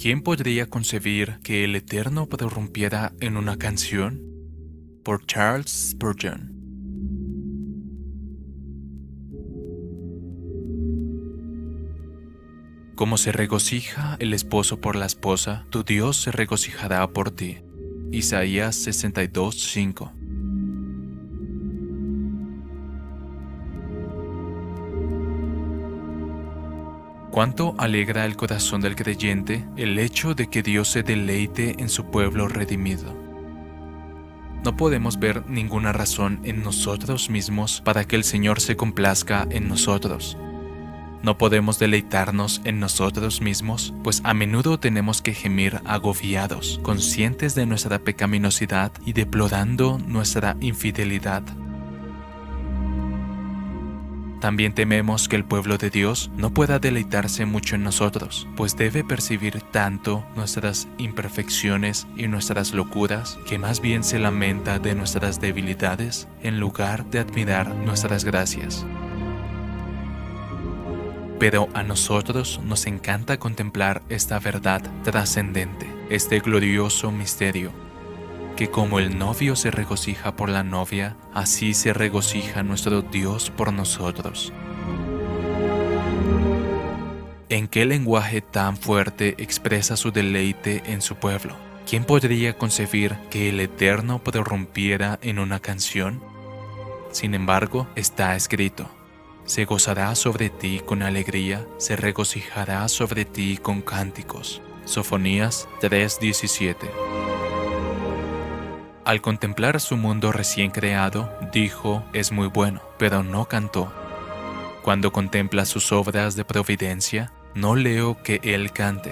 ¿Quién podría concebir que el Eterno prorrumpiera en una canción? Por Charles Spurgeon. Como se regocija el esposo por la esposa, tu Dios se regocijará por ti. Isaías 62:5 Cuánto alegra el corazón del creyente el hecho de que Dios se deleite en su pueblo redimido. No podemos ver ninguna razón en nosotros mismos para que el Señor se complazca en nosotros. No podemos deleitarnos en nosotros mismos, pues a menudo tenemos que gemir agobiados, conscientes de nuestra pecaminosidad y deplorando nuestra infidelidad. También tememos que el pueblo de Dios no pueda deleitarse mucho en nosotros, pues debe percibir tanto nuestras imperfecciones y nuestras locuras que más bien se lamenta de nuestras debilidades en lugar de admirar nuestras gracias. Pero a nosotros nos encanta contemplar esta verdad trascendente, este glorioso misterio que como el novio se regocija por la novia, así se regocija nuestro Dios por nosotros. ¿En qué lenguaje tan fuerte expresa su deleite en su pueblo? ¿Quién podría concebir que el Eterno prorrumpiera en una canción? Sin embargo, está escrito, se gozará sobre ti con alegría, se regocijará sobre ti con cánticos. Sofonías 3:17 al contemplar su mundo recién creado, dijo, es muy bueno, pero no cantó. Cuando contempla sus obras de providencia, no leo que él cante.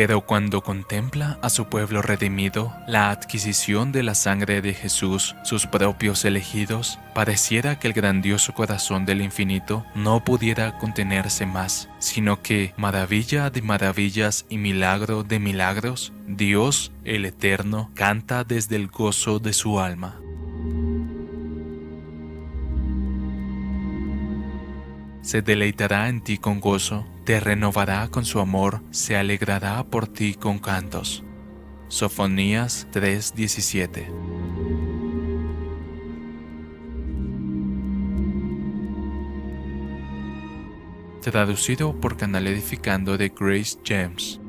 Pero cuando contempla a su pueblo redimido, la adquisición de la sangre de Jesús, sus propios elegidos, pareciera que el grandioso corazón del infinito no pudiera contenerse más, sino que, maravilla de maravillas y milagro de milagros, Dios, el Eterno, canta desde el gozo de su alma. se deleitará en ti con gozo, te renovará con su amor, se alegrará por ti con cantos. Sofonías 3:17 Traducido por Canal Edificando de Grace James.